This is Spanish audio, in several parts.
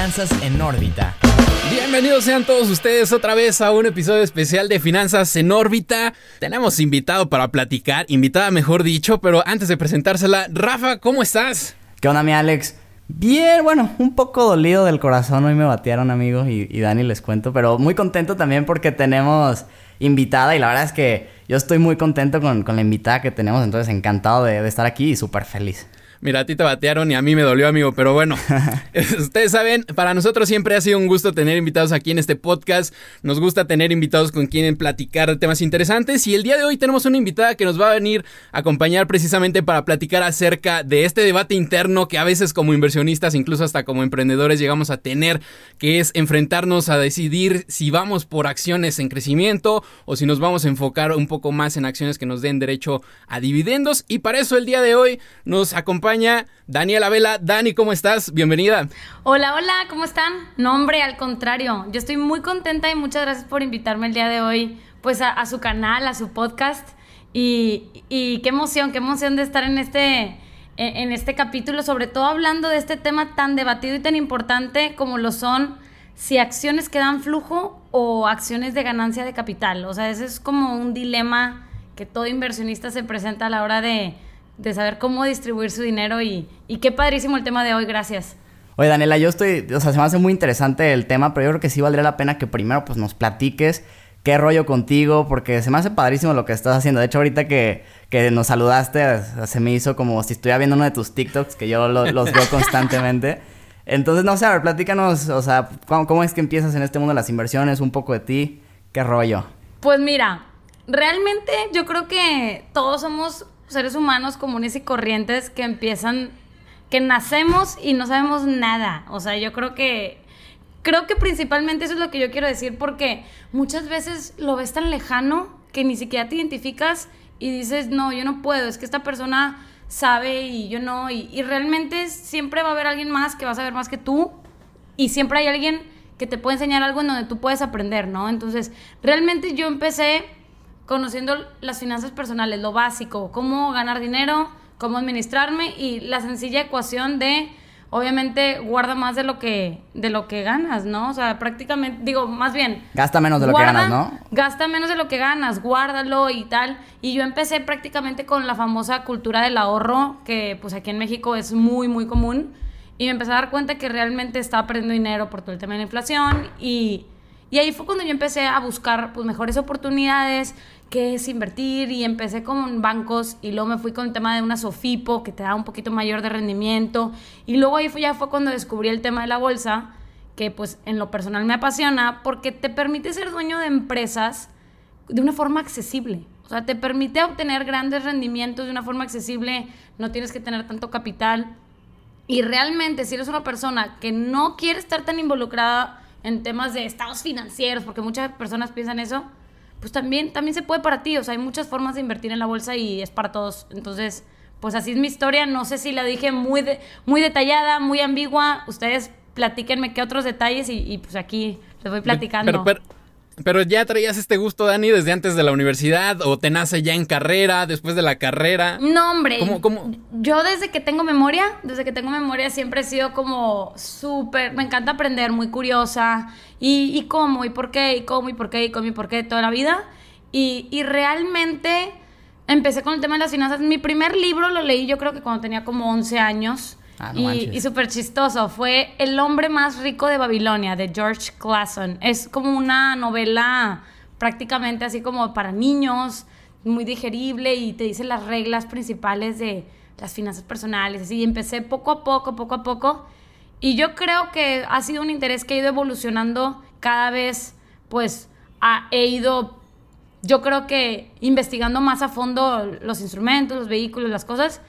Finanzas en órbita. Bienvenidos sean todos ustedes otra vez a un episodio especial de Finanzas en órbita. Tenemos invitado para platicar, invitada mejor dicho, pero antes de presentársela, Rafa, ¿cómo estás? ¿Qué onda, mi Alex? Bien, bueno, un poco dolido del corazón. Hoy me batearon, amigos, y, y Dani les cuento, pero muy contento también porque tenemos invitada y la verdad es que yo estoy muy contento con, con la invitada que tenemos, entonces encantado de, de estar aquí y súper feliz. Mira, a ti te batearon y a mí me dolió, amigo, pero bueno, ustedes saben, para nosotros siempre ha sido un gusto tener invitados aquí en este podcast. Nos gusta tener invitados con quienes platicar de temas interesantes. Y el día de hoy tenemos una invitada que nos va a venir a acompañar precisamente para platicar acerca de este debate interno que a veces como inversionistas, incluso hasta como emprendedores llegamos a tener, que es enfrentarnos a decidir si vamos por acciones en crecimiento o si nos vamos a enfocar un poco más en acciones que nos den derecho a dividendos. Y para eso el día de hoy nos acompaña Daniela Vela. Dani, ¿cómo estás? Bienvenida. Hola, hola, ¿cómo están? No, hombre, al contrario. Yo estoy muy contenta y muchas gracias por invitarme el día de hoy, pues a, su canal, a su podcast. Y, y, qué emoción, qué emoción de estar en este, en este capítulo, sobre todo hablando de este tema tan debatido y tan importante como lo son si acciones que dan flujo o acciones de ganancia de capital. O sea, ese es como un dilema que todo inversionista se presenta a la hora de de saber cómo distribuir su dinero y, y qué padrísimo el tema de hoy, gracias. Oye, Daniela, yo estoy, o sea, se me hace muy interesante el tema, pero yo creo que sí valdría la pena que primero pues nos platiques qué rollo contigo, porque se me hace padrísimo lo que estás haciendo. De hecho, ahorita que, que nos saludaste, se me hizo como si estuviera viendo uno de tus TikToks, que yo los veo constantemente. Entonces, no sé, a ver, platícanos, o sea, ¿cómo, ¿cómo, es que empiezas en este mundo de las inversiones? Un poco de ti, ¿qué rollo? Pues mira, realmente yo creo que todos somos seres humanos comunes y corrientes que empiezan, que nacemos y no sabemos nada. O sea, yo creo que, creo que principalmente eso es lo que yo quiero decir porque muchas veces lo ves tan lejano que ni siquiera te identificas y dices, no, yo no puedo, es que esta persona sabe y yo no, y, realmente siempre va a haber alguien más que va a saber más que tú y siempre hay alguien que te puede enseñar algo en donde tú puedes aprender, ¿no? Entonces, realmente yo empecé conociendo las finanzas personales, lo básico, cómo ganar dinero, cómo administrarme y la sencilla ecuación de obviamente guarda más de lo que de lo que ganas, ¿no? O sea, prácticamente digo, más bien gasta menos de lo guarda, que ganas, ¿no? Gasta menos de lo que ganas, guárdalo y tal. Y yo empecé prácticamente con la famosa cultura del ahorro, que pues aquí en México es muy muy común y me empecé a dar cuenta que realmente estaba perdiendo dinero por todo el tema de la inflación y y ahí fue cuando yo empecé a buscar pues, mejores oportunidades, qué es invertir y empecé con bancos y luego me fui con el tema de una Sofipo que te da un poquito mayor de rendimiento y luego ahí fue, ya fue cuando descubrí el tema de la bolsa que pues en lo personal me apasiona porque te permite ser dueño de empresas de una forma accesible. O sea, te permite obtener grandes rendimientos de una forma accesible, no tienes que tener tanto capital. Y realmente si eres una persona que no quiere estar tan involucrada en temas de estados financieros, porque muchas personas piensan eso, pues también, también se puede para ti. O sea, hay muchas formas de invertir en la bolsa y es para todos. Entonces, pues así es mi historia. No sé si la dije muy, muy detallada, muy ambigua. Ustedes platíquenme qué otros detalles y, y pues aquí les voy platicando. Pero, pero ya traías este gusto, Dani, desde antes de la universidad o te nace ya en carrera, después de la carrera. No, hombre. ¿Cómo, cómo? Yo desde que tengo memoria, desde que tengo memoria siempre he sido como súper, me encanta aprender, muy curiosa. Y, y, cómo, y por qué, y cómo, y por qué, y cómo, y por qué, toda la vida. Y, y realmente empecé con el tema de las finanzas. Mi primer libro lo leí yo creo que cuando tenía como 11 años. Ah, no y, y súper chistoso. Fue El hombre más rico de Babilonia, de George Clason. Es como una novela prácticamente así como para niños, muy digerible y te dice las reglas principales de las finanzas personales. Y empecé poco a poco, poco a poco. Y yo creo que ha sido un interés que ha ido evolucionando cada vez, pues ha, he ido, yo creo que investigando más a fondo los instrumentos, los vehículos, las cosas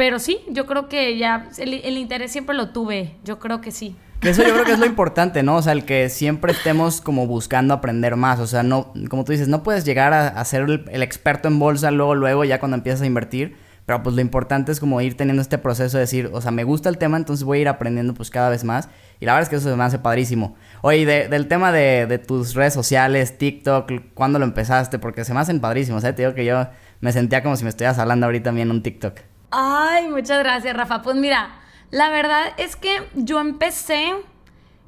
pero sí, yo creo que ya el, interés siempre lo tuve, yo creo que sí. Eso yo creo que es lo importante, ¿no? O sea, el que siempre estemos como buscando aprender más. O sea, no, como tú dices, no puedes llegar a, a ser el, experto en bolsa luego, luego, ya cuando empiezas a invertir. Pero pues lo importante es como ir teniendo este proceso de decir, o sea, me gusta el tema, entonces voy a ir aprendiendo pues cada vez más. Y la verdad es que eso se me hace padrísimo. Oye, de, del tema de, de, tus redes sociales, TikTok, ¿cuándo lo empezaste? Porque se me hacen padrísimos, ¿eh? Te digo que yo me sentía como si me estuvieras hablando ahorita también en un TikTok. Ay, muchas gracias, Rafa. Pues mira, la verdad es que yo empecé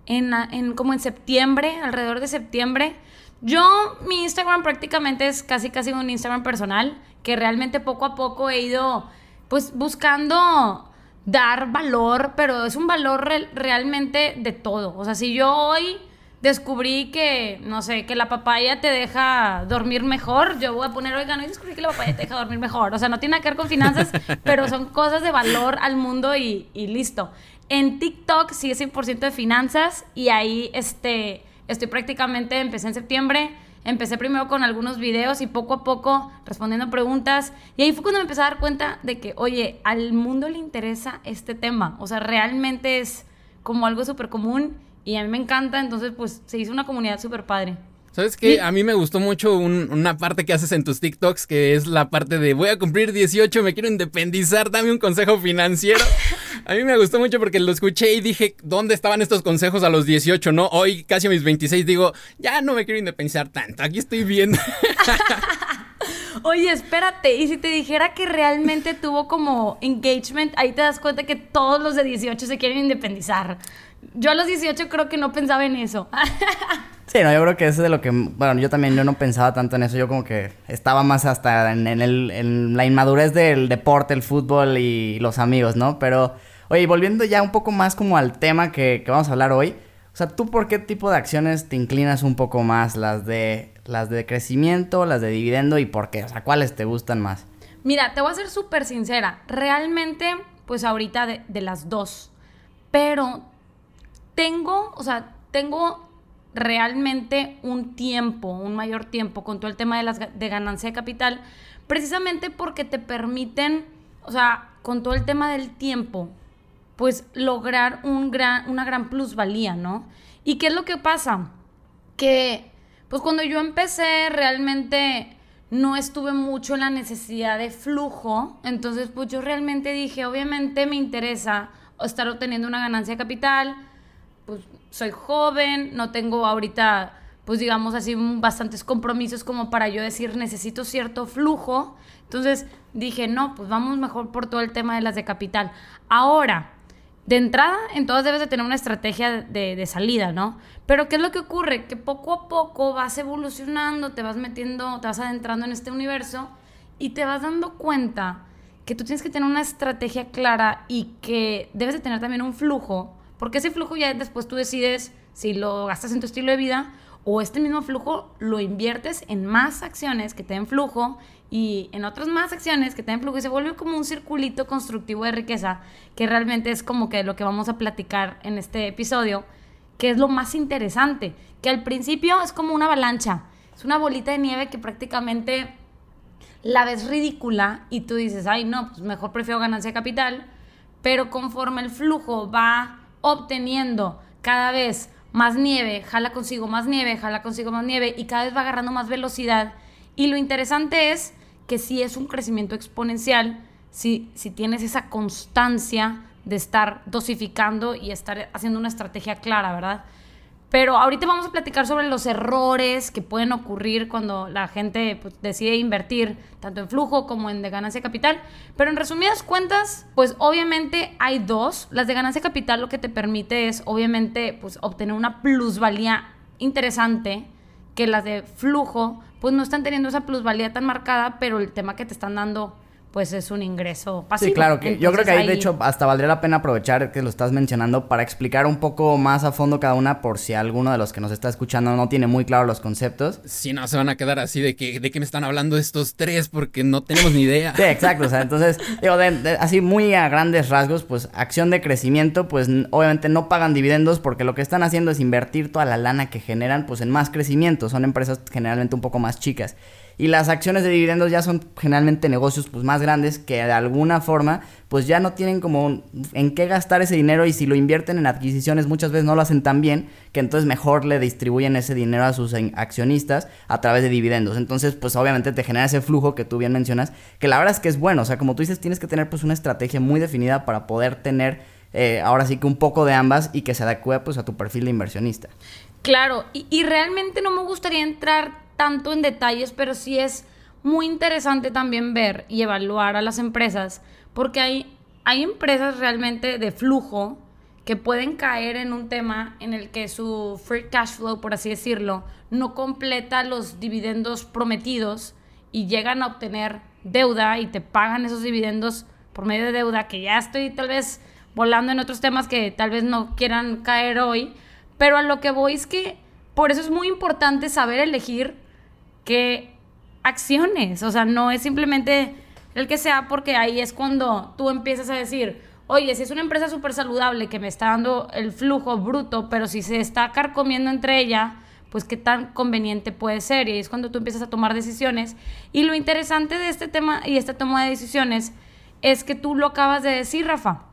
en, en como en septiembre, alrededor de septiembre. Yo, mi Instagram prácticamente es casi casi un Instagram personal, que realmente poco a poco he ido pues buscando dar valor, pero es un valor realmente de todo. O sea, si yo hoy descubrí que, no sé, que la papaya te deja dormir mejor, yo voy a poner, oigan, hoy descubrí que la papaya te deja dormir mejor. O sea, no tiene nada que ver con finanzas, pero son cosas de valor al mundo y, y listo. En TikTok sí es 100% de finanzas y ahí este, estoy prácticamente, empecé en septiembre, empecé primero con algunos videos y poco a poco respondiendo preguntas. Y ahí fue cuando me empecé a dar cuenta de que, oye, al mundo le interesa este tema. O sea, realmente es como algo súper común y a mí me encanta. Entonces, pues se hizo una comunidad súper padre. ¿Sabes qué? A mí me gustó mucho una parte que haces en tus TikToks, que es la parte de voy a cumplir 18, me quiero independizar, dame un consejo financiero. A mí me gustó mucho porque lo escuché y dije, ¿dónde estaban estos consejos a los 18, no? Hoy, casi a mis 26, digo, ya no me quiero independizar tanto, aquí estoy viendo. Oye, espérate, y si te dijera que realmente tuvo como engagement, ahí te das cuenta que todos los de 18 se quieren independizar. Yo a los 18 creo que no pensaba en eso. Sí, no, yo creo que eso es de lo que, bueno, yo también yo no pensaba tanto en eso, yo como que estaba más hasta en, el, la inmadurez del deporte, el fútbol y los amigos, ¿no? Pero, oye, volviendo ya un poco más como al tema que, que vamos a hablar hoy, o sea, ¿tú por qué tipo de acciones te inclinas un poco más? ¿Las de, las de crecimiento, las de dividendo y por qué? O sea, ¿cuáles te gustan más? Mira, te voy a ser súper sincera. Realmente, pues ahorita de, de, las dos. Pero tengo, o sea, tengo realmente un tiempo, un mayor tiempo con todo el tema de, las, de ganancia de capital, precisamente porque te permiten, o sea, con todo el tema del tiempo, pues lograr un gran, una gran plusvalía, ¿no? ¿Y qué es lo que pasa? Que, pues cuando yo empecé realmente no estuve mucho en la necesidad de flujo, entonces pues yo realmente dije, obviamente me interesa estar obteniendo una ganancia de capital, pues soy joven, no tengo ahorita, pues digamos así, bastantes compromisos como para yo decir necesito cierto flujo. Entonces dije, no, pues vamos mejor por todo el tema de las de capital. Ahora, de entrada, en todas debes de tener una estrategia de, de, salida, ¿no? Pero ¿qué es lo que ocurre? Que poco a poco vas evolucionando, te vas metiendo, te vas adentrando en este universo y te vas dando cuenta que tú tienes que tener una estrategia clara y que debes de tener también un flujo porque ese flujo ya después tú decides si lo gastas en tu estilo de vida o este mismo flujo lo inviertes en más acciones que te den flujo y en otras más acciones que flujo y se vuelve como un circulito constructivo de riqueza que realmente es como que lo que vamos a platicar en este episodio, que es lo más interesante, que al principio es como una avalancha, es una bolita de nieve que prácticamente la ves ridícula y tú dices, ay no, pues mejor prefiero ganancia de capital, pero conforme el flujo va obteniendo cada vez más nieve, jala consigo más nieve, jala consigo más nieve y cada vez va agarrando más velocidad. Y lo interesante es que si es un crecimiento exponencial, si, si tienes esa constancia de estar dosificando y estar haciendo una estrategia clara, ¿verdad? Pero ahorita vamos a platicar sobre los errores que pueden ocurrir cuando la gente pues, decide invertir tanto en flujo como en de ganancia capital. Pero en resumidas cuentas, pues obviamente hay dos. Las de ganancia capital lo que te permite es obviamente pues, obtener una plusvalía interesante que las de flujo pues no están teniendo esa plusvalía tan marcada, pero el tema que te están dando pues es un ingreso pasivo. Sí, claro, que yo creo que ahí, de hecho hasta valdría la pena aprovechar que lo estás mencionando para explicar un poco más a fondo cada una por si alguno de los que nos está escuchando no tiene muy claro los conceptos. Si no, se van a quedar así de que de qué me están hablando estos tres porque no tenemos ni idea. sí, exacto, o sea, entonces, digo, así muy a grandes rasgos, pues acción de crecimiento, pues obviamente no pagan dividendos porque lo que están haciendo es invertir toda la lana que generan pues en más crecimiento, son empresas generalmente un poco más chicas. Y las acciones de dividendos ya son generalmente negocios pues más grandes que de alguna forma pues ya no tienen como en qué gastar ese dinero y si lo invierten en adquisiciones muchas veces no lo hacen tan bien que entonces mejor le distribuyen ese dinero a sus accionistas a través de dividendos. Entonces pues obviamente te genera ese flujo que tú bien mencionas que la verdad es que es bueno. O sea como tú dices tienes que tener pues una estrategia muy definida para poder tener eh, ahora sí que un poco de ambas y que se adecue pues a tu perfil de inversionista. Claro, y, y realmente no me gustaría entrar tanto en detalles, pero sí es muy interesante también ver y evaluar a las empresas, porque hay, hay empresas realmente de flujo que pueden caer en un tema en el que su free cash flow, por así decirlo, no completa los dividendos prometidos y llegan a obtener deuda y te pagan esos dividendos por medio de deuda, que ya estoy tal vez volando en otros temas que tal vez no quieran caer hoy, pero a lo que voy es que por eso es muy importante saber elegir qué acciones, o sea, no es simplemente el que sea, porque ahí es cuando tú empiezas a decir, oye, si es una empresa súper saludable que me está dando el flujo bruto, pero si se está carcomiendo entre ella, pues qué tan conveniente puede ser. Y ahí es cuando tú empiezas a tomar decisiones. Y lo interesante de este tema y esta toma de decisiones es que tú lo acabas de decir, Rafa,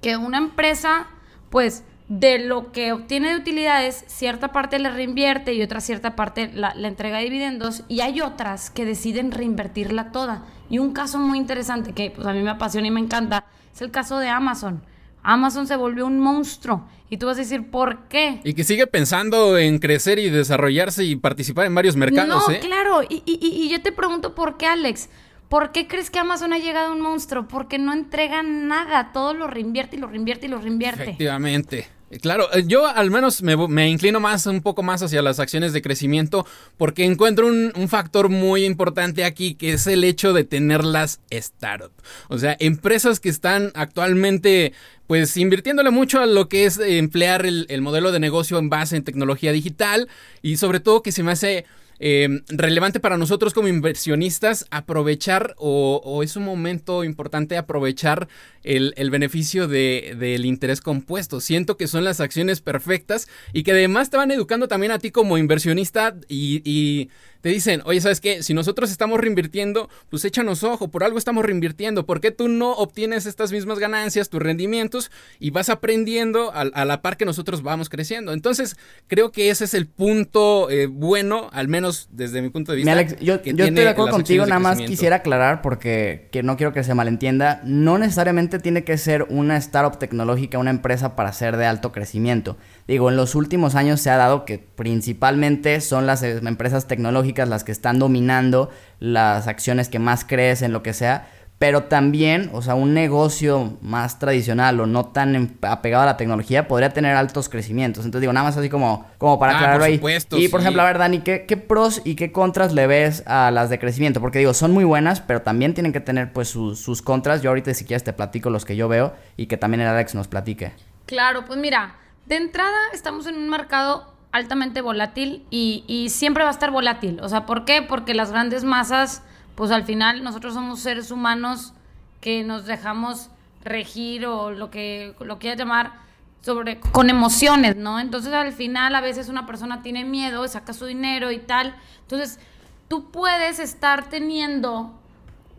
que una empresa, pues de lo que obtiene de utilidades, cierta parte le reinvierte y otra cierta parte la, entrega de dividendos y hay otras que deciden reinvertirla toda. Y un caso muy interesante que pues, a mí me apasiona y me encanta es el caso de Amazon. Amazon se volvió un monstruo. Y tú vas a decir, ¿por qué? Y que sigue pensando en crecer y desarrollarse y participar en varios mercados, no, ¿eh? claro. Y, y, y, yo te pregunto, ¿por qué, Alex? ¿Por qué crees que Amazon ha llegado a un monstruo? Porque no entrega nada. Todo lo reinvierte y lo reinvierte y lo reinvierte. Efectivamente. Claro, eh, yo al menos me, inclino más, un poco más hacia las acciones de crecimiento porque encuentro un, factor muy importante aquí que es el hecho de tenerlas startup. O sea, empresas que están actualmente pues invirtiéndole mucho a lo que es emplear el, el modelo de negocio en base en tecnología digital y sobre todo que se me hace Em, relevante para nosotros como inversionistas aprovechar o, es un momento importante aprovechar el, beneficio del interés compuesto. Siento que son las acciones perfectas y que además te van educando también a ti como inversionista y te dicen, oye, ¿sabes qué? Si nosotros estamos reinvirtiendo, pues échanos ojo, por algo estamos reinvirtiendo. ¿Por qué tú no obtienes estas mismas ganancias, tus rendimientos y vas aprendiendo a, la par que nosotros vamos creciendo? Entonces, creo que ese es el punto eh, bueno, al menos desde mi punto de vista. Alex, yo, yo estoy de acuerdo contigo, nada más quisiera aclarar porque que no quiero que se malentienda. No necesariamente tiene que ser una startup tecnológica, una empresa para ser de alto crecimiento. Digo, en los últimos años se ha dado que principalmente son las eh, empresas tecnológicas las que están dominando las acciones que más crecen, lo que sea. Pero también, o sea, un negocio más tradicional o no tan apegado a la tecnología podría tener altos crecimientos. Entonces digo, nada más así como, como para ah, aclararlo ahí. y por ejemplo, a ver, Dani, ¿qué, ¿qué, pros y qué contras le ves a las de crecimiento? Porque digo, son muy buenas, pero también tienen que tener pues sus, sus contras. Yo ahorita si quieres te platico los que yo veo y que también el Alex nos platique. Claro, pues mira, de entrada, estamos en un mercado altamente volátil y, siempre va a estar volátil. O sea, ¿por qué? Porque las grandes masas, pues al final nosotros somos seres humanos que nos dejamos regir o lo que lo quieras llamar sobre con emociones, ¿no? Entonces al final a veces una persona tiene miedo, saca su dinero y tal. Entonces tú puedes estar teniendo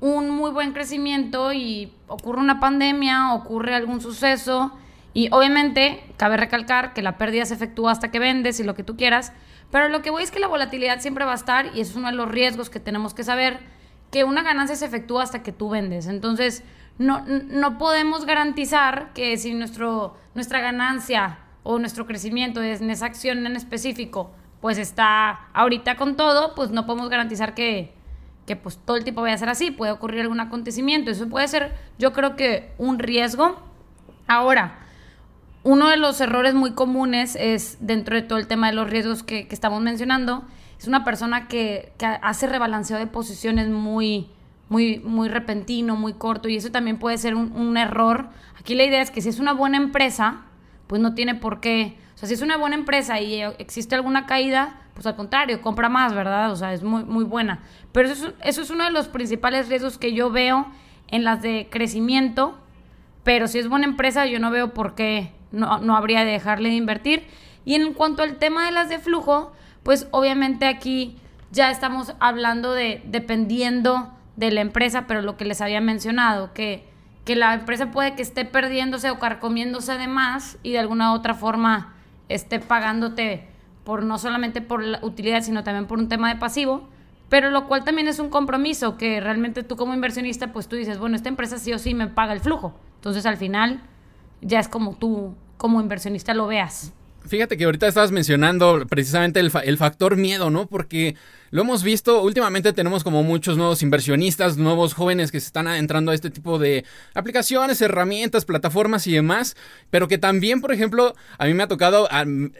un muy buen crecimiento y ocurre una pandemia, ocurre algún suceso y obviamente, cabe recalcar que la pérdida se efectúa hasta que vendes y lo que tú quieras, pero lo que voy es que la volatilidad siempre va a estar y eso es uno de los riesgos que tenemos que saber, que una ganancia se efectúa hasta que tú vendes. Entonces, no, no podemos garantizar que si nuestro, nuestra ganancia o nuestro crecimiento en esa acción en específico, pues está ahorita con todo, pues no podemos garantizar que, que pues todo el tiempo vaya a ser así, puede ocurrir algún acontecimiento, eso puede ser yo creo que un riesgo. Ahora, uno de los errores muy comunes es, dentro de todo el tema de los riesgos que, estamos mencionando, es una persona que, hace rebalanceo de posiciones muy, muy, muy repentino, muy corto, y eso también puede ser un, error. Aquí la idea es que si es una buena empresa, pues no tiene por qué. O sea, si es una buena empresa y existe alguna caída, pues al contrario, compra más, ¿verdad? O sea, es muy, muy buena. Pero eso eso es uno de los principales riesgos que yo veo en las de crecimiento. Pero si es buena empresa, yo no veo por qué no, habría de dejarle de invertir. Y en cuanto al tema de las de flujo, pues obviamente aquí ya estamos hablando de dependiendo de la empresa, pero lo que les había mencionado, que, que la empresa puede que esté perdiéndose o carcomiéndose de más y de alguna otra forma esté pagándote por no solamente por la utilidad, sino también por un tema de pasivo, pero lo cual también es un compromiso que realmente tú como inversionista, pues tú dices, bueno, esta empresa sí o sí me paga el flujo. Entonces al final ya es como tú, como inversionista, lo veas. Fíjate que ahorita estabas mencionando precisamente el, factor miedo, ¿no? Porque lo hemos visto, últimamente tenemos como muchos nuevos inversionistas, nuevos jóvenes que se están entrando a este tipo de aplicaciones, herramientas, plataformas y demás, pero que también, por ejemplo, a mí me ha tocado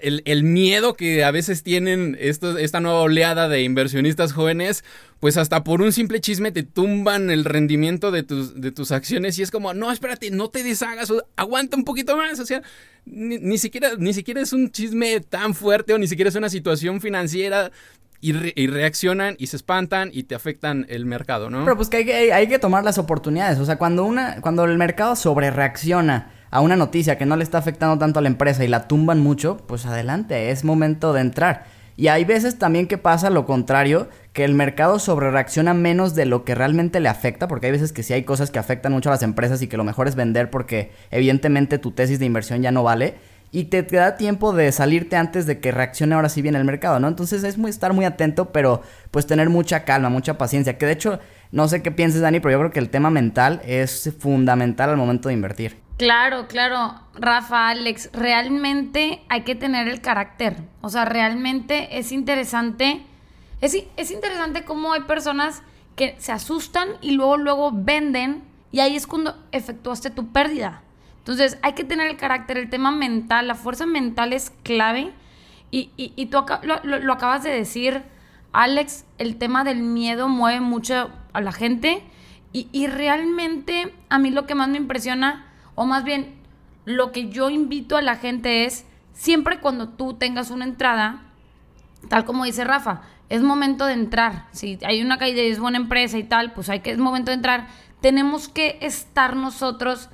el, miedo que a veces tienen esta nueva oleada de inversionistas jóvenes, pues hasta por un simple chisme te tumban el rendimiento de tus, de tus acciones y es como, no, espérate, no te deshagas, aguanta un poquito más, o sea, ni, siquiera, ni siquiera es un chisme tan fuerte o ni siquiera es una situación financiera y, reaccionan y se espantan y te afectan el mercado, ¿no? Pero pues que hay, que hay, que tomar las oportunidades. O sea, cuando, una, cuando el mercado sobre reacciona a una noticia que no le está afectando tanto a la empresa y la tumban mucho, pues adelante, es momento de entrar. Y hay veces también que pasa lo contrario, que el mercado sobre reacciona menos de lo que realmente le afecta, porque hay veces que sí hay cosas que afectan mucho a las empresas y que lo mejor es vender porque evidentemente tu tesis de inversión ya no vale. Y te, da tiempo de salirte antes de que reaccione ahora sí bien el mercado, ¿no? Entonces es muy, estar muy atento, pero pues tener mucha calma, mucha paciencia. Que de hecho, no sé qué pienses, Dani, pero yo creo que el tema mental es fundamental al momento de invertir. Claro, claro, Rafa, Alex, realmente hay que tener el carácter. O sea, realmente es interesante. Es, es interesante cómo hay personas que se asustan y luego, luego venden y ahí es cuando efectuaste tu pérdida. Entonces, hay que tener el carácter, el tema mental, la fuerza mental es clave. Y, y, tú lo, lo, acabas de decir, Alex, el tema del miedo mueve mucho a la gente. Y, y realmente a mí lo que más me impresiona o más bien, lo que yo invito a la gente es, siempre cuando tú tengas una entrada, tal como dice Rafa, es momento de entrar. Si hay una caída y es buena empresa y tal, pues hay que es momento de entrar. Tenemos que estar nosotros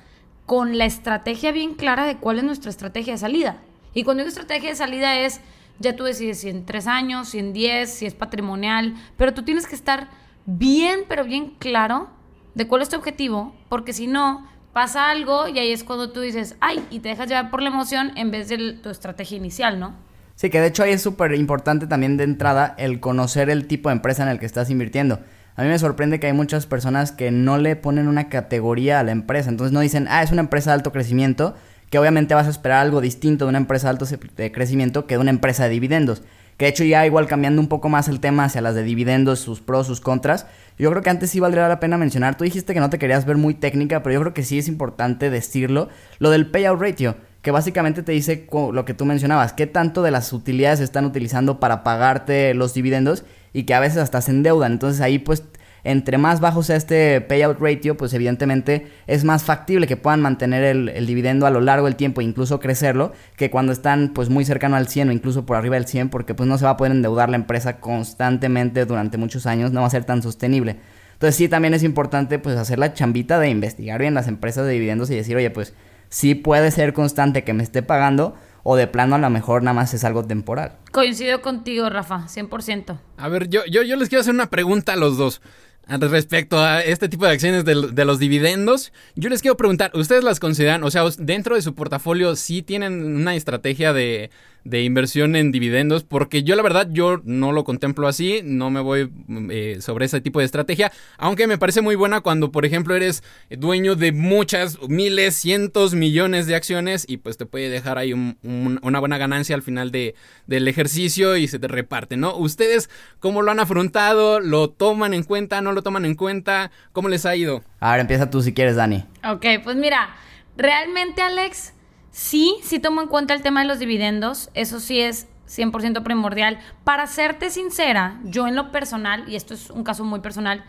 con la estrategia bien clara de cuál es nuestra estrategia de salida. Y cuando digo estrategia de salida es, ya tú decides si en tres años, si en diez, si es patrimonial, pero tú tienes que estar bien, pero bien claro de cuál es tu objetivo, porque si no, pasa algo y ahí es cuando tú dices, ay, y te dejas llevar por la emoción en vez de tu estrategia inicial, ¿no? Sí, que de hecho ahí es súper importante también de entrada el conocer el tipo de empresa en el que estás invirtiendo. A mí me sorprende que hay muchas personas que no le ponen una categoría a la empresa. Entonces no dicen, ah, es una empresa de alto crecimiento, que obviamente vas a esperar algo distinto de una empresa de alto crecimiento que de una empresa de dividendos. Que de hecho ya igual cambiando un poco más el tema hacia las de dividendos, sus pros, sus contras, yo creo que antes sí valdría la pena mencionar, tú dijiste que no te querías ver muy técnica, pero yo creo que sí es importante decirlo, lo del payout ratio, que básicamente te dice lo que tú mencionabas, qué tanto de las utilidades están utilizando para pagarte los dividendos y que a veces hasta se endeudan. Entonces ahí pues entre más bajo sea este payout ratio, pues evidentemente es más factible que puedan mantener el, dividendo a lo largo del tiempo e incluso crecerlo, que cuando están pues muy cercano al 100 o incluso por arriba del 100, porque pues no se va a poder endeudar la empresa constantemente durante muchos años, no va a ser tan sostenible. Entonces sí, también es importante pues hacer la chambita de investigar bien las empresas de dividendos y decir, oye, pues sí puede ser constante que me esté pagando o de plano a lo mejor nada más es algo temporal. Coincido contigo, Rafa, 100%. A ver, yo, yo, yo les quiero hacer una pregunta a los dos. Respecto a este tipo de acciones de, los dividendos, yo les quiero preguntar, ¿ustedes las consideran, o sea, dentro de su portafolio sí tienen una estrategia de, de inversión en dividendos, porque yo la verdad yo no lo contemplo así, no me voy eh, sobre ese tipo de estrategia, aunque me parece muy buena cuando por ejemplo eres dueño de muchas, miles, cientos, millones de acciones y pues te puede dejar ahí una buena ganancia al final de, del ejercicio y se te reparte, ¿no? ¿Ustedes cómo lo han afrontado? ¿Lo toman en cuenta? ¿No lo toman en cuenta? ¿Cómo les ha ido? Ahora empieza tú si quieres, Dani. Ok, pues mira, realmente Alex Sí, sí tomo en cuenta el tema de los dividendos, eso sí es 100% primordial. Para serte sincera, yo en lo personal, y esto es un caso muy personal,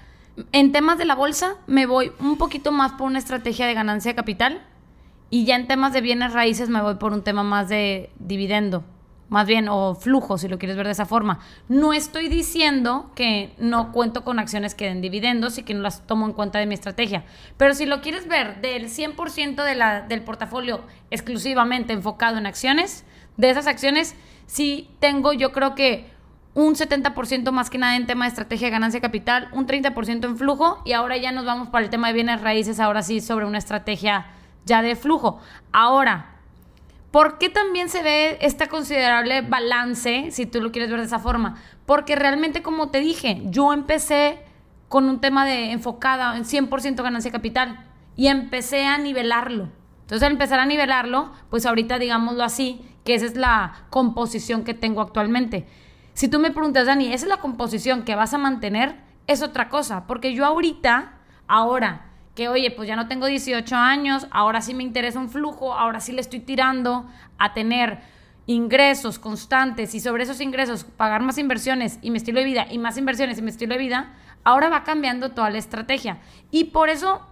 en temas de la bolsa me voy un poquito más por una estrategia de ganancia de capital y ya en temas de bienes raíces me voy por un tema más de dividendo más bien, o flujo, si lo quieres ver de esa forma. No estoy diciendo que no cuento con acciones que den dividendos y que no las tomo en cuenta de mi estrategia, pero si lo quieres ver del 100% de la, del portafolio exclusivamente enfocado en acciones, de esas acciones sí tengo yo creo que un 70% más que nada en tema de estrategia de ganancia capital, un 30% en flujo y ahora ya nos vamos para el tema de bienes raíces, ahora sí sobre una estrategia ya de flujo. Ahora, ¿Por qué también se ve este considerable balance, si tú lo quieres ver de esa forma? Porque realmente, como te dije, yo empecé con un tema de enfocada en 100% ganancia capital y empecé a nivelarlo. Entonces, al empezar a nivelarlo, pues ahorita digámoslo así, que esa es la composición que tengo actualmente. Si tú me preguntas, Dani, ¿esa es la composición que vas a mantener? Es otra cosa, porque yo ahorita, ahora, que oye, pues ya no tengo 18 años, ahora sí me interesa un flujo, ahora sí le estoy tirando a tener ingresos constantes y sobre esos ingresos pagar más inversiones y mi estilo de vida y más inversiones y mi estilo de vida, ahora va cambiando toda la estrategia. Y por eso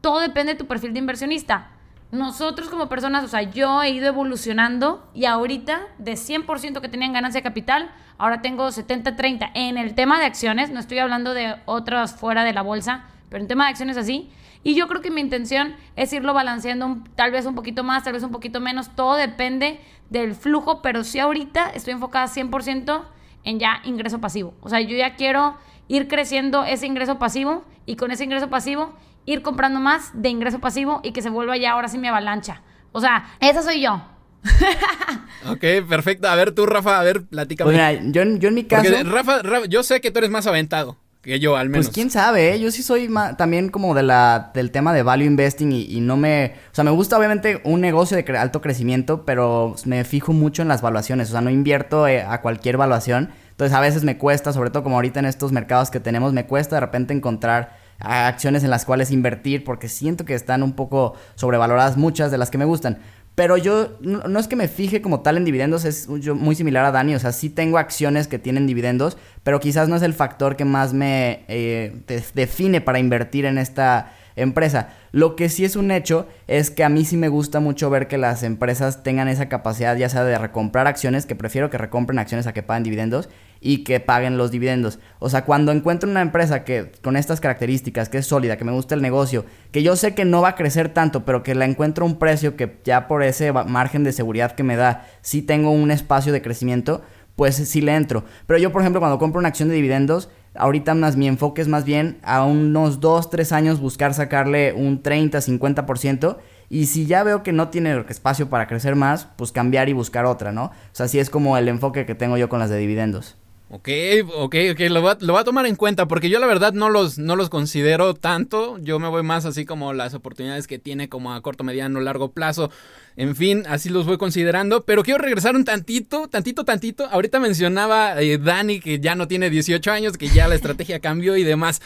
todo depende de tu perfil de inversionista. Nosotros como personas, o sea, yo he ido evolucionando y ahorita de 100% que tenían ganancia de capital, ahora tengo 70-30. En el tema de acciones, no estoy hablando de otras fuera de la bolsa, pero en tema de acciones así, y yo creo que mi intención es irlo balanceando tal vez un poquito más, tal vez un poquito menos. Todo depende del flujo, pero sí ahorita estoy enfocada 100% en ya ingreso pasivo. O sea, yo ya quiero ir creciendo ese ingreso pasivo y con ese ingreso pasivo ir comprando más de ingreso pasivo y que se vuelva ya ahora sí mi avalancha. O sea, esa soy yo. ok, perfecto. A ver tú, Rafa, a ver, platícame. Pues yo, yo en mi caso... Rafa, yo sé que tú eres más aventado que yo al menos. Pues quién sabe, ¿eh? yo sí soy también como de la, del tema de value investing y, no me... O sea, me gusta obviamente un negocio de alto crecimiento, pero me fijo mucho en las valuaciones, o sea, no invierto eh, a cualquier valuación. Entonces a veces me cuesta, sobre todo como ahorita en estos mercados que tenemos, me cuesta de repente encontrar acciones en las cuales invertir porque siento que están un poco sobrevaloradas muchas de las que me gustan. Pero yo no, es que me fije como tal en dividendos, es muy similar a Dani, o sea, sí tengo acciones que tienen dividendos, pero quizás no es el factor que más me eh, define para invertir en esta empresa. Lo que sí es un hecho es que a mí sí me gusta mucho ver que las empresas tengan esa capacidad ya sea de recomprar acciones, que prefiero que recompren acciones a que paguen dividendos, y que paguen los dividendos. O sea, cuando encuentro una empresa que con estas características, que es sólida, que me gusta el negocio, que yo sé que no va a crecer tanto, pero que la encuentro un precio que ya por ese margen de seguridad que me da, sí tengo un espacio de crecimiento, pues sí le entro. Pero yo, por ejemplo, cuando compro una acción de dividendos, ahorita más mi enfoque es más bien a unos 2, 3 años buscar sacarle un 30, 50%. Y si ya veo que no tiene espacio para crecer más, pues cambiar y buscar otra, ¿no? O sea, así es como el enfoque que tengo yo con las de dividendos. Ok, ok, ok, lo va, lo va, a tomar en cuenta porque yo la verdad no los, no los considero tanto, yo me voy más así como las oportunidades que tiene como a corto, mediano, largo plazo, en fin, así los voy considerando, pero quiero regresar un tantito, tantito, tantito, ahorita mencionaba eh, Dani que ya no tiene 18 años, que ya la estrategia cambió y demás.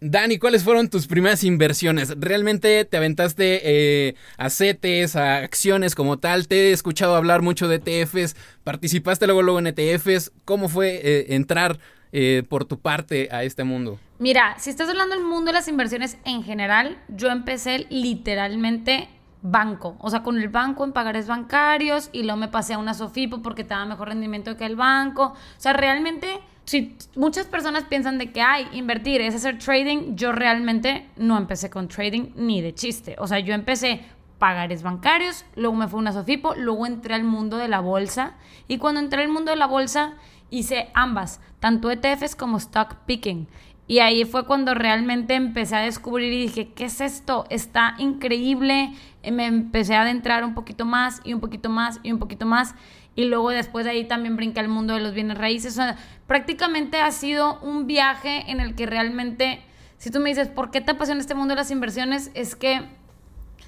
Dani, ¿cuáles fueron tus primeras inversiones? ¿Realmente te aventaste eh, a CETES, a acciones como tal? Te he escuchado hablar mucho de ETFs. ¿Participaste luego, luego en ETFs? ¿Cómo fue eh, entrar eh, por tu parte a este mundo? Mira, si estás hablando del mundo de las inversiones en general, yo empecé literalmente banco, o sea, con el banco en pagares bancarios y luego me pasé a una Sofipo porque te mejor rendimiento que el banco. O sea, realmente si muchas personas piensan de que hay invertir es hacer trading, yo realmente no empecé con trading ni de chiste. O sea, yo empecé pagares bancarios, luego me fui a una Sofipo, luego entré al mundo de la bolsa y cuando entré al mundo de la bolsa hice ambas, tanto ETFs como stock picking. Y ahí fue cuando realmente empecé a descubrir y dije, ¿qué es esto? Está increíble. Me empecé a adentrar un poquito más y un poquito más y un poquito más y luego después de ahí también brinca el mundo de los bienes raíces. O sea, prácticamente ha sido un viaje en el que realmente, si tú me dices, ¿por qué te apasiona este mundo de las inversiones? Es que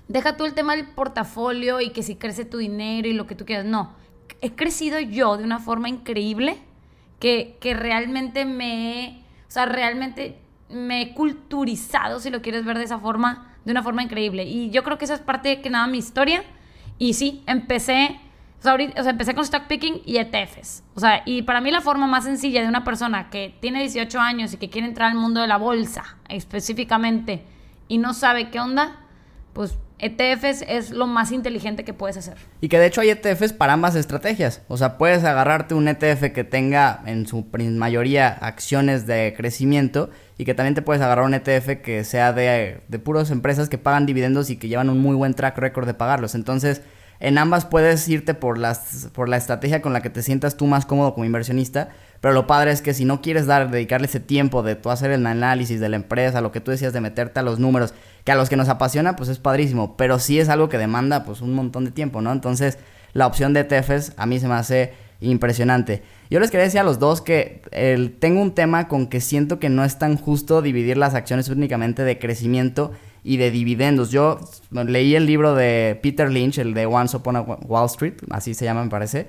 deja tú el tema del portafolio y que si crece tu dinero y lo que tú quieras. No, he crecido yo de una forma increíble que, que realmente me o sea, realmente me he culturizado, si lo quieres ver de esa forma, de una forma increíble. Y yo creo que esa es parte que nada mi historia. Y sí, empecé o sea, ahorita, o sea, empecé con stock picking y ETFs. O sea, y para mí la forma más sencilla de una persona que tiene 18 años y que quiere entrar al mundo de la bolsa específicamente y no sabe qué onda, pues ETFs es lo más inteligente que puedes hacer. Y que de hecho hay ETFs para ambas estrategias. O sea, puedes agarrarte un ETF que tenga en su mayoría acciones de crecimiento y que también te puedes agarrar un ETF que sea de, de puras empresas que pagan dividendos y que llevan un muy buen track record de pagarlos. Entonces, en ambas puedes irte por, las, por la estrategia con la que te sientas tú más cómodo como inversionista, pero lo padre es que si no quieres dar, dedicarle ese tiempo de tú hacer el análisis de la empresa, lo que tú decías de meterte a los números, que a los que nos apasiona, pues es padrísimo, pero sí es algo que demanda pues un montón de tiempo, ¿no? Entonces, la opción de ETFs a mí se me hace impresionante. Yo les quería decir a los dos que tengo un tema con que siento que no es tan justo dividir las acciones únicamente de crecimiento y de dividendos. Yo leí el libro de Peter Lynch, el de Once Upon a Wall Street, así se llama me parece,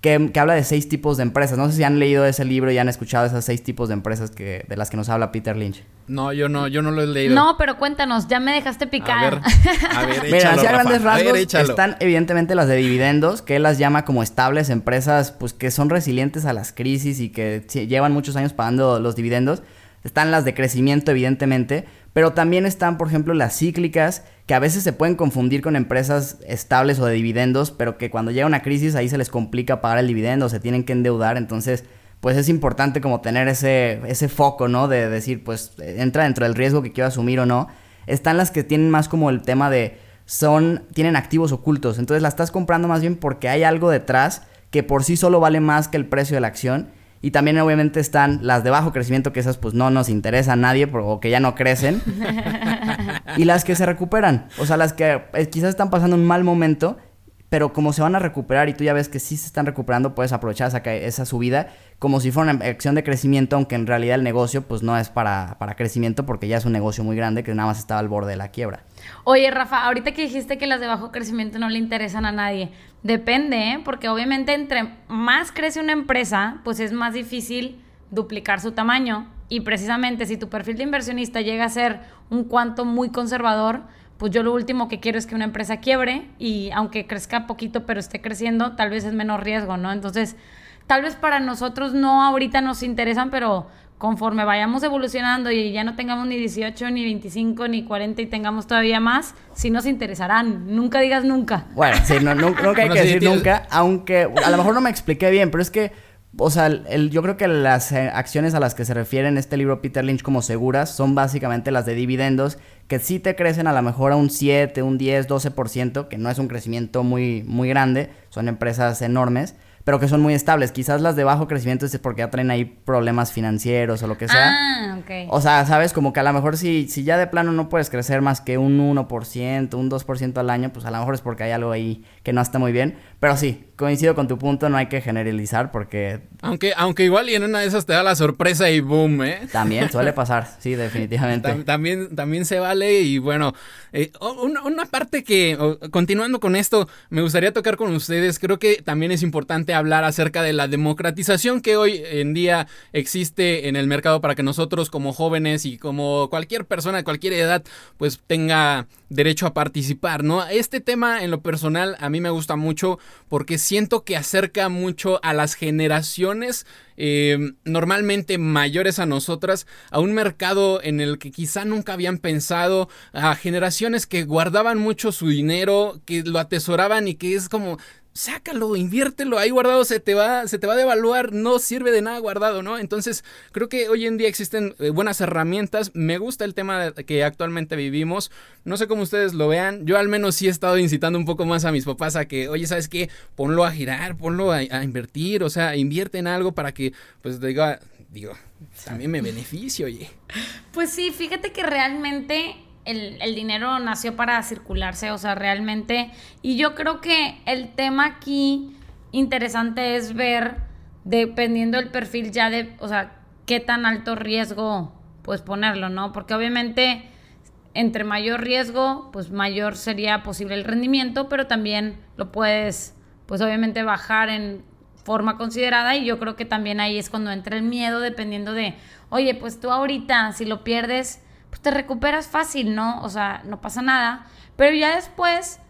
que, habla de seis tipos de empresas. No sé si han leído ese libro y han escuchado esas seis tipos de empresas que, de las que nos habla Peter Lynch. No, yo no, yo no lo he leído. No, pero cuéntanos, ya me dejaste picar. A ver, a ver Mira, así a grandes rasgos están evidentemente las de dividendos, que él las llama como estables empresas, pues que son resilientes a las crisis y que llevan muchos años pagando los dividendos. Están las de crecimiento, evidentemente, pero también están, por ejemplo, las cíclicas, que a veces se pueden confundir con empresas estables o de dividendos, pero que cuando llega una crisis ahí se les complica pagar el dividendo, se tienen que endeudar, entonces pues es importante como tener ese, ese foco, ¿no? De decir, pues entra dentro del riesgo que quiero asumir o no. Están las que tienen más como el tema de son, tienen activos ocultos, entonces la estás comprando más bien porque hay algo detrás que por sí solo vale más que el precio de la acción y también obviamente están las de bajo crecimiento, que esas pues no nos interesa a nadie o que ya no crecen. y las que se recuperan. O sea, las que eh, quizás están pasando un mal momento pero como se van a recuperar y tú ya ves que sí se están recuperando, puedes aprovechar esa, esa subida como si fuera una acción de crecimiento, aunque en realidad el negocio pues no es para, para crecimiento porque ya es un negocio muy grande que nada más estaba al borde de la quiebra. Oye, Rafa, ahorita que dijiste que las de bajo crecimiento no le interesan a nadie, depende, ¿eh? porque obviamente entre más crece una empresa, pues es más difícil duplicar su tamaño y precisamente si tu perfil de inversionista llega a ser un cuanto muy conservador, pues yo lo último que quiero es que una empresa quiebre y aunque crezca poquito pero esté creciendo, tal vez es menos riesgo, ¿no? Entonces, tal vez para nosotros no ahorita nos interesan, pero conforme vayamos evolucionando y ya no tengamos ni 18, ni 25, ni 40 y tengamos todavía más, sí nos interesarán. Nunca digas nunca. Bueno, sí, no, nunca hay que decir nunca, aunque a lo mejor no me expliqué bien, pero es que o sea, el, yo creo que las eh, acciones a las que se refiere en este libro Peter Lynch como seguras son básicamente las de dividendos, que sí te crecen a lo mejor a un 7, un 10, 12%, que no es un crecimiento muy, muy grande, son empresas enormes, pero que son muy estables. Quizás las de bajo crecimiento es porque ya traen ahí problemas financieros o lo que sea. Ah, ok. O sea, sabes, como que a lo mejor si, si ya de plano no puedes crecer más que un 1%, un 2% al año, pues a lo mejor es porque hay algo ahí que no está muy bien. Pero sí, coincido con tu punto, no hay que generalizar porque... Aunque, aunque igual y en una de esas te da la sorpresa y boom, ¿eh? También suele pasar, sí, definitivamente. también, también se vale y bueno, eh, una, parte que, continuando con esto, me gustaría tocar con ustedes, creo que también es importante hablar acerca de la democratización que hoy en día existe en el mercado para que nosotros como jóvenes y como cualquier persona de cualquier edad pues tenga derecho a participar, ¿no? Este tema en lo personal a mí me gusta mucho porque siento que acerca mucho a las generaciones eh, normalmente mayores a nosotras a un mercado en el que quizá nunca habían pensado, a generaciones que guardaban mucho su dinero, que lo atesoraban y que es como sácalo, inviértelo, ahí guardado se te va, se te va a devaluar, no sirve de nada guardado, ¿no? Entonces, creo que hoy en día existen eh, buenas herramientas. Me gusta el tema que actualmente vivimos. No sé cómo ustedes lo vean. Yo al menos sí he estado incitando un poco más a mis papás a que, oye, ¿sabes qué? Ponlo a girar, ponlo a, invertir, o sea, invierte en algo para que, pues, diga, digo, también me beneficio, oye. Pues sí, fíjate que realmente el, dinero nació para circularse, o sea, realmente. Y yo creo que el tema aquí interesante es ver, dependiendo del perfil ya de, o sea, qué tan alto riesgo pues ponerlo, ¿no? Porque obviamente entre mayor riesgo, pues mayor sería posible el rendimiento, pero también lo puedes, pues obviamente bajar en forma considerada y yo creo que también ahí es cuando entra el miedo dependiendo de, oye, pues tú ahorita si lo pierdes, pues te recuperas fácil, ¿no? O sea, no pasa nada. Pero ya después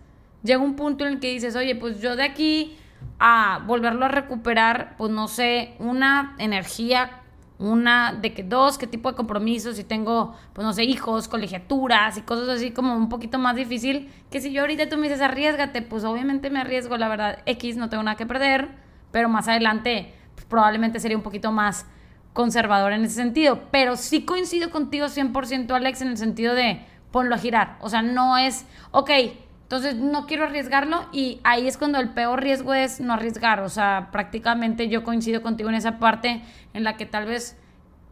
llega un punto en el que dices, oye, pues yo de aquí a volverlo a recuperar, pues no sé, una energía, una de que dos, qué tipo de compromisos, si tengo, pues no sé, hijos, colegiaturas y cosas así como un poquito más difícil, que si yo ahorita tú me dices arriesgate, pues obviamente me arriesgo, la verdad, X, no tengo nada que perder, pero más adelante pues probablemente sería un poquito más conservador en ese sentido, pero sí coincido contigo 100% Alex en el sentido de ponlo a girar, o sea, no es, ok, entonces no quiero arriesgarlo y ahí es cuando el peor riesgo es no arriesgar, o sea, prácticamente yo coincido contigo en esa parte en la que tal vez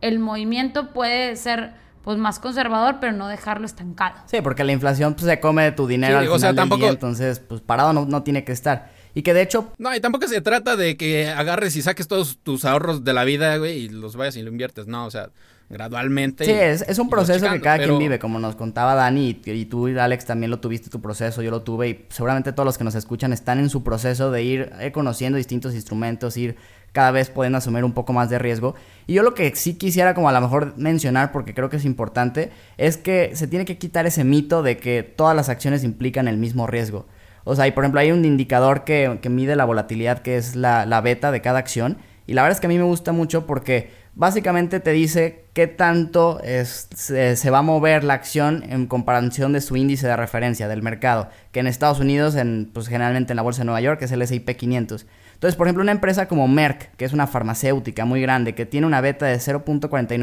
el movimiento puede ser pues más conservador, pero no dejarlo estancado. Sí, porque la inflación pues, se come de tu dinero al final o sea, tampoco... entonces pues parado no, no tiene que estar. Y que de hecho. No, y tampoco se trata de que agarres y saques todos tus ahorros de la vida, güey, y los vayas y lo inviertes. No, o sea, gradualmente. Sí, es, un proceso que cada quien vive, como nos contaba Dani, y, tú y Alex también lo tuviste tu proceso, yo lo tuve, y seguramente todos los que nos escuchan están en su proceso de ir eh, conociendo distintos instrumentos, ir cada vez pueden asumir un poco más de riesgo. Y yo lo que sí quisiera como a lo mejor mencionar, porque creo que es importante, es que se tiene que quitar ese mito de que todas las acciones implican el mismo riesgo. O sea, y por ejemplo hay un indicador que, mide la volatilidad, que es la, la beta de cada acción. Y la verdad es que a mí me gusta mucho porque básicamente te dice qué tanto se, va a mover la acción en comparación de su índice de referencia del mercado, que en Estados Unidos, en, pues generalmente en la bolsa de Nueva York, es el S&P 500. Entonces, por ejemplo, una empresa como Merck, que es una farmacéutica muy grande, que tiene una beta de 0.49,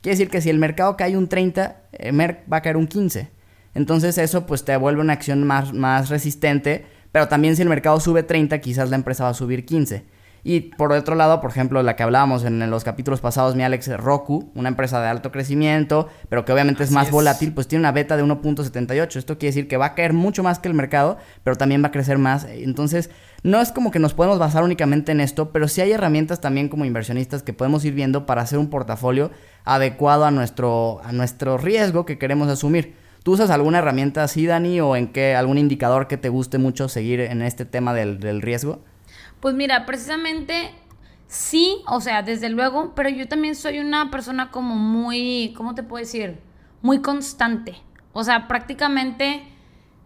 quiere decir que si el mercado cae un 30, eh, Merck va a caer un 15. Entonces eso pues te vuelve una acción más, más resistente, pero también si el mercado sube 30, quizás la empresa va a subir 15. Y por otro lado, por ejemplo, la que hablábamos en los capítulos pasados, mi Alex Roku, una empresa de alto crecimiento, pero que obviamente es más volátil, pues tiene una beta de 1.78. Esto quiere decir que va a caer mucho más que el mercado, pero también va a crecer más. Entonces, no es como que nos podemos basar únicamente en esto, pero sí hay herramientas también como inversionistas que podemos ir viendo para hacer un portafolio adecuado a nuestro, a nuestro riesgo que queremos asumir. ¿Tú usas alguna herramienta así, Dani, o en qué algún indicador que te guste mucho seguir en este tema del, riesgo? Pues mira, precisamente sí, o sea, desde luego, pero yo también soy una persona como muy, ¿cómo te puedo decir? Muy constante. O sea, prácticamente,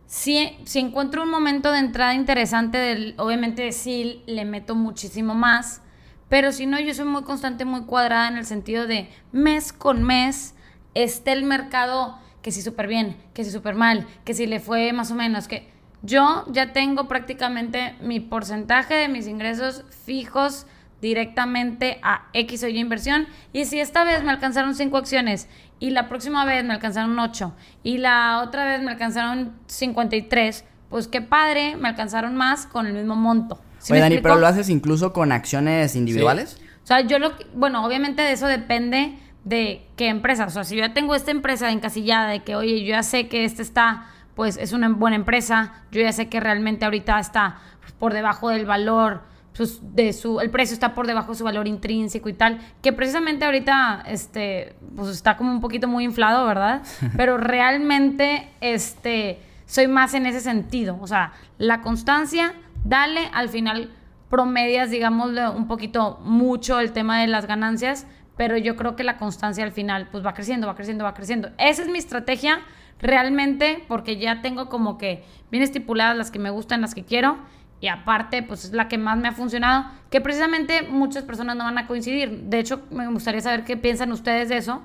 si, si encuentro un momento de entrada interesante, del, obviamente sí le meto muchísimo más, pero si no, yo soy muy constante, muy cuadrada en el sentido de mes con mes, esté el mercado que si súper bien, que si súper mal, que si le fue más o menos, que yo ya tengo prácticamente mi porcentaje de mis ingresos fijos directamente a X o Y inversión. Y si esta vez me alcanzaron 5 acciones y la próxima vez me alcanzaron 8 y la otra vez me alcanzaron 53, pues qué padre, me alcanzaron más con el mismo monto. Oye, Dani, pero lo haces incluso con acciones individuales? O sea, yo lo. Bueno, obviamente de eso depende de qué empresa. O sea, si yo ya tengo esta empresa encasillada de que, oye, yo ya sé que esta está pues es una buena empresa, yo ya sé que realmente ahorita está por debajo del valor, pues, de su, el precio está por debajo de su valor intrínseco y tal, que precisamente ahorita este, pues está como un poquito muy inflado, ¿verdad? Pero realmente este, soy más en ese sentido, o sea, la constancia, dale, al final promedias, digamos, un poquito mucho el tema de las ganancias, pero yo creo que la constancia al final pues va creciendo, va creciendo, va creciendo. Esa es mi estrategia realmente porque ya tengo como que bien estipuladas las que me gustan, las que quiero y aparte pues es la que más me ha funcionado, que precisamente muchas personas no van a coincidir. De hecho, me gustaría saber qué piensan ustedes de eso,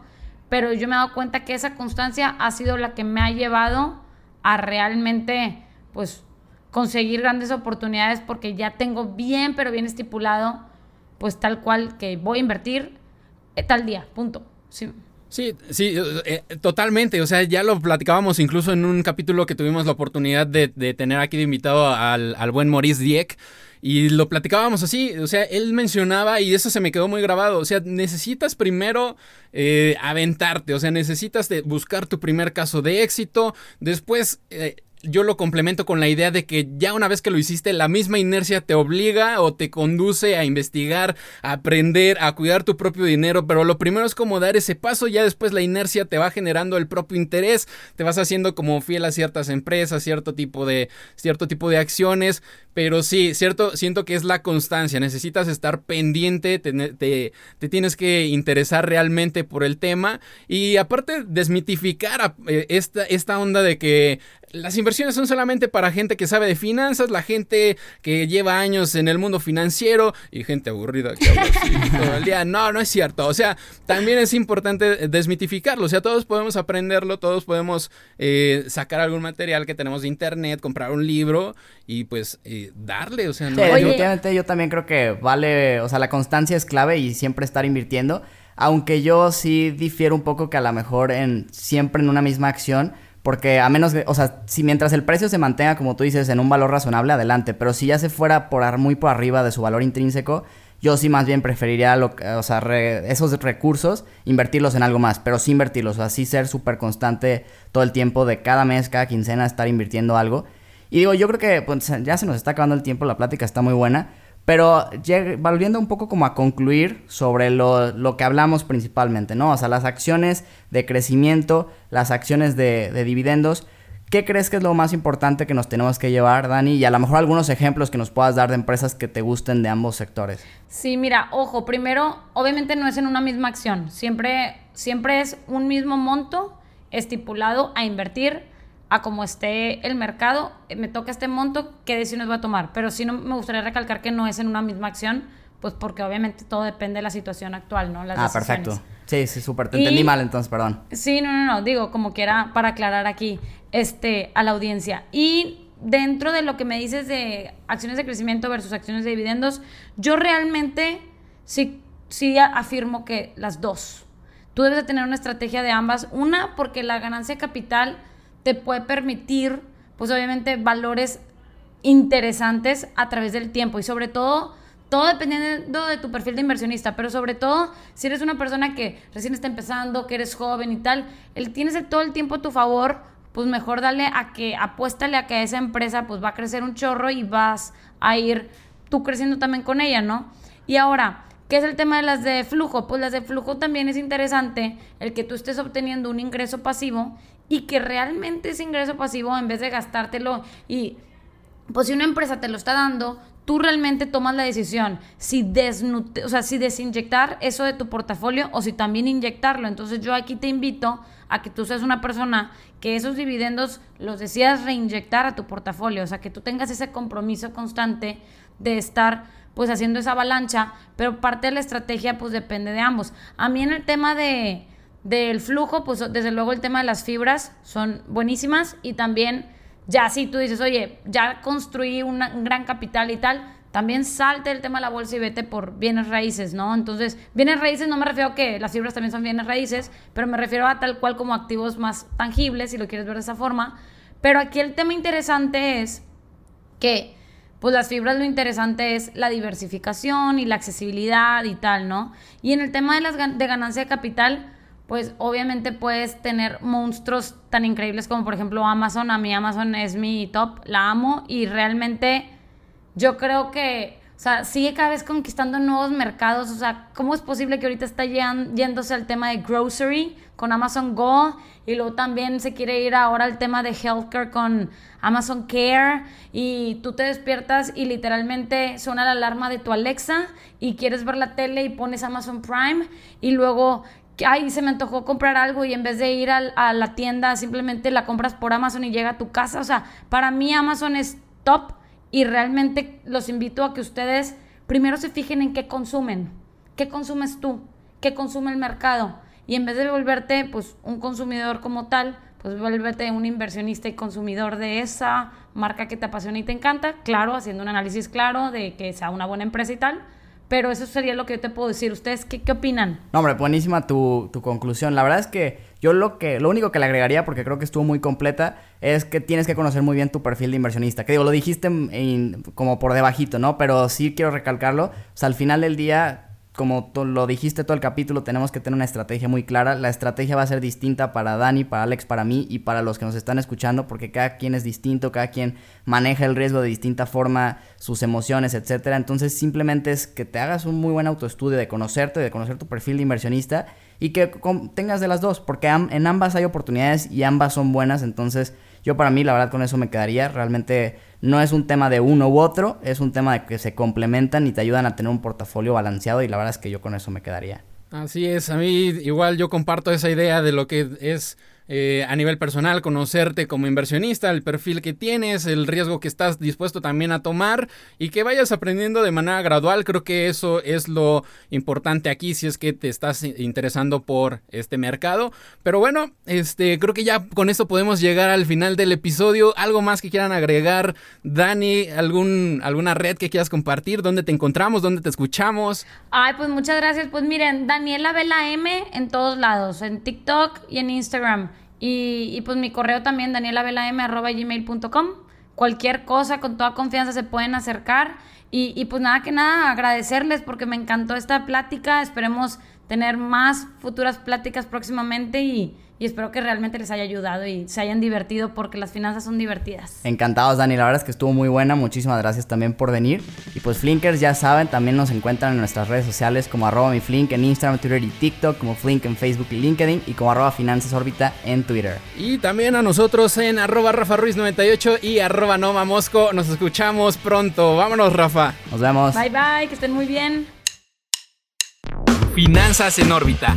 pero yo me he dado cuenta que esa constancia ha sido la que me ha llevado a realmente pues conseguir grandes oportunidades porque ya tengo bien pero bien estipulado pues tal cual que voy a invertir tal día, punto. Sí. Sí, sí, eh, eh, totalmente. O sea, ya lo platicábamos incluso en un capítulo que tuvimos la oportunidad de, tener aquí de invitado al, buen Maurice Dieck. Y lo platicábamos así, o sea, él mencionaba y eso se me quedó muy grabado, o sea, necesitas primero eh, aventarte, o sea, necesitas buscar tu primer caso de éxito, después yo lo complemento con la idea de que ya una vez que lo hiciste, la misma inercia te obliga o te conduce a investigar, a aprender, a cuidar tu propio dinero, pero lo primero es como dar ese paso, ya después la inercia te va generando el propio interés, te vas haciendo como fiel a ciertas empresas, cierto tipo de, cierto tipo de acciones, pero sí, cierto, siento que es la constancia, necesitas estar pendiente, te, te, tienes que interesar realmente por el tema y aparte desmitificar eh, esta, esta onda de que las inversiones son solamente para gente que sabe de finanzas, la gente que lleva años en el mundo financiero y gente aburrida que habla así todo el día. No, no es cierto. O sea, también es importante desmitificarlo. O sea, todos podemos aprenderlo, todos podemos eh, sacar algún material que tenemos de internet, comprar un libro y pues eh, darle. O sea, no. Sí, yo también creo que vale, o sea, la constancia es clave y siempre estar invirtiendo. Aunque yo sí difiero un poco que a lo mejor en siempre en una misma acción porque a menos que, o sea, si mientras el precio se mantenga, como tú dices, en un valor razonable, adelante. Pero si ya se fuera por muy por arriba de su valor intrínseco, yo sí más bien preferiría o sea, esos recursos, invertirlos en algo más, pero sí invertirlos, o sea, sí ser súper constante todo el tiempo, de cada mes, cada quincena, estar invirtiendo algo. Y digo, yo creo que pues, ya se nos está acabando el tiempo, la plática está muy buena, Pero volviendo un poco como a concluir sobre lo, lo, que hablamos principalmente, ¿no? O sea, las acciones de crecimiento, las acciones de, de dividendos. ¿Qué crees que es lo más importante que nos tenemos que llevar, Dani? Y a lo mejor algunos ejemplos que nos puedas dar de empresas que te gusten de ambos sectores. Sí, mira, ojo, primero, obviamente no es en una misma acción, siempre, siempre es un mismo monto estipulado a invertir a como esté el mercado, eh, me toca este monto, ¿qué decisiones voy a tomar? Pero sí no, me gustaría recalcar que no es en una misma acción, pues porque obviamente todo depende de la situación actual, ¿no? ah, perfecto. Sí, sí, súper. Te entendí mal entonces, perdón. Sí, no, no, no. Digo, como que era para aclarar aquí este, a la audiencia. Y dentro de lo que me dices de acciones de crecimiento versus acciones de dividendos, yo realmente sí, sí afirmo que las dos. Tú debes de tener una estrategia de ambas. Una, porque la ganancia de capital te puede permitir, pues obviamente, valores interesantes a través del tiempo y sobre todo todo dependiendo de tu perfil de inversionista, pero sobre todo si eres una persona que recién está empezando, que eres joven y tal, el, tienes todo el tiempo a tu favor, pues mejor dale a que apuéstale a que esa empresa pues va a crecer un chorro y vas a ir tú creciendo también con ella, ¿no? Y ahora, ¿qué es el tema de las de flujo? Pues las de flujo también es interesante el que tú estés obteniendo un ingreso pasivo y que realmente ese ingreso pasivo en vez de gastártelo y pues si una empresa te lo está dando, tú realmente tomas la decisión si o sea, si desinyectar eso de tu portafolio o si también inyectarlo. Entonces yo aquí te invito a que tú seas una persona que esos dividendos los decidas reinyectar a tu portafolio, o sea, que tú tengas ese compromiso constante de estar pues haciendo esa avalancha, pero parte de la estrategia pues depende de ambos. A mí en el tema de del flujo, pues desde luego el tema de las fibras son buenísimas y también ya si tú dices, oye, ya construí un gran capital y tal, también salte el tema de la bolsa y vete por bienes raíces, ¿no? Entonces, bienes raíces no me refiero a que las fibras también son bienes raíces, pero me refiero a tal cual como activos más tangibles, si lo quieres ver de esa forma. Pero aquí el tema interesante es que, pues las fibras lo interesante es la diversificación y la accesibilidad y tal, ¿no? Y en el tema de, las, de ganancia de capital, pues obviamente puedes tener monstruos tan increíbles como por ejemplo Amazon. A mí Amazon es mi top, la amo y realmente yo creo que, o sea, sigue cada vez conquistando nuevos mercados. O sea, ¿cómo es posible que ahorita está yéndose al tema de grocery con Amazon Go y luego también se quiere ir ahora al tema de healthcare con Amazon Care y tú te despiertas y literalmente suena la alarma de tu Alexa y quieres ver la tele y pones Amazon Prime y luego ay, se me antojó comprar algo y en vez de ir a, la tienda simplemente la compras por Amazon y llega a tu casa. O sea, para mí Amazon es top y realmente los invito a que ustedes primero se fijen en qué consumen, qué consumes tú, qué consume el mercado y en vez de volverte pues un consumidor como tal, pues volverte un inversionista y consumidor de esa marca que te apasiona y te encanta, claro, haciendo un análisis claro de que sea una buena empresa y tal pero eso sería lo que yo te puedo decir. ¿Ustedes qué, qué opinan? No, hombre, buenísima tu, tu, conclusión. La verdad es que yo lo que lo único que le agregaría, porque creo que estuvo muy completa, es que tienes que conocer muy bien tu perfil de inversionista. Que digo, lo dijiste como por debajito, ¿no? Pero sí quiero recalcarlo. O sea, al final del día como lo dijiste todo el capítulo, tenemos que tener una estrategia muy clara. La estrategia va a ser distinta para Dani, para Alex, para mí y para los que nos están escuchando, porque cada quien es distinto, cada quien maneja el riesgo de distinta forma, sus emociones, etcétera. Entonces, simplemente es que te hagas un muy buen autoestudio de conocerte, de conocer tu perfil de inversionista y que tengas de las dos, porque en ambas hay oportunidades y ambas son buenas. Entonces, yo para mí, la verdad, con eso me quedaría. Realmente no es un tema de uno u otro, es un tema de que se complementan y te ayudan a tener un portafolio balanceado y la verdad es que yo con eso me quedaría. Así es, a mí igual yo comparto esa idea de lo que es eh, a nivel personal, conocerte como inversionista, el perfil que tienes, el riesgo que estás dispuesto también a tomar y que vayas aprendiendo de manera gradual. Creo que eso es lo importante aquí si es que te estás interesando por este mercado. Pero bueno, este, creo que ya con esto podemos llegar al final del episodio. ¿Algo más que quieran agregar? Dani, algún, alguna red que quieras compartir, dónde te encontramos, dónde te escuchamos. Ay, pues muchas gracias. Pues miren, Daniela Vela M en todos lados, en TikTok y en Instagram. Y, pues mi correo también, danielavelaM.gmail.com. Cualquier cosa, con toda confianza se pueden acercar. Y, y pues nada que nada, agradecerles porque me encantó esta plática. Esperemos tener más futuras pláticas próximamente y, y espero que realmente les haya ayudado y se hayan divertido porque las finanzas son divertidas. Encantados, Dani. La verdad es que estuvo muy buena. Muchísimas gracias también por venir. Y pues Flinkers, ya saben, también nos encuentran en nuestras redes sociales como arroba mi Flink en Instagram, Twitter y TikTok, como Flink en Facebook y LinkedIn y como arroba Finanzas Órbita en Twitter. Y también a nosotros en arroba Rafa Ruiz 98 y arroba Noma Mosco. Nos escuchamos pronto. Vámonos, Rafa. Nos vemos. Bye bye, que estén muy bien. Finanzas en órbita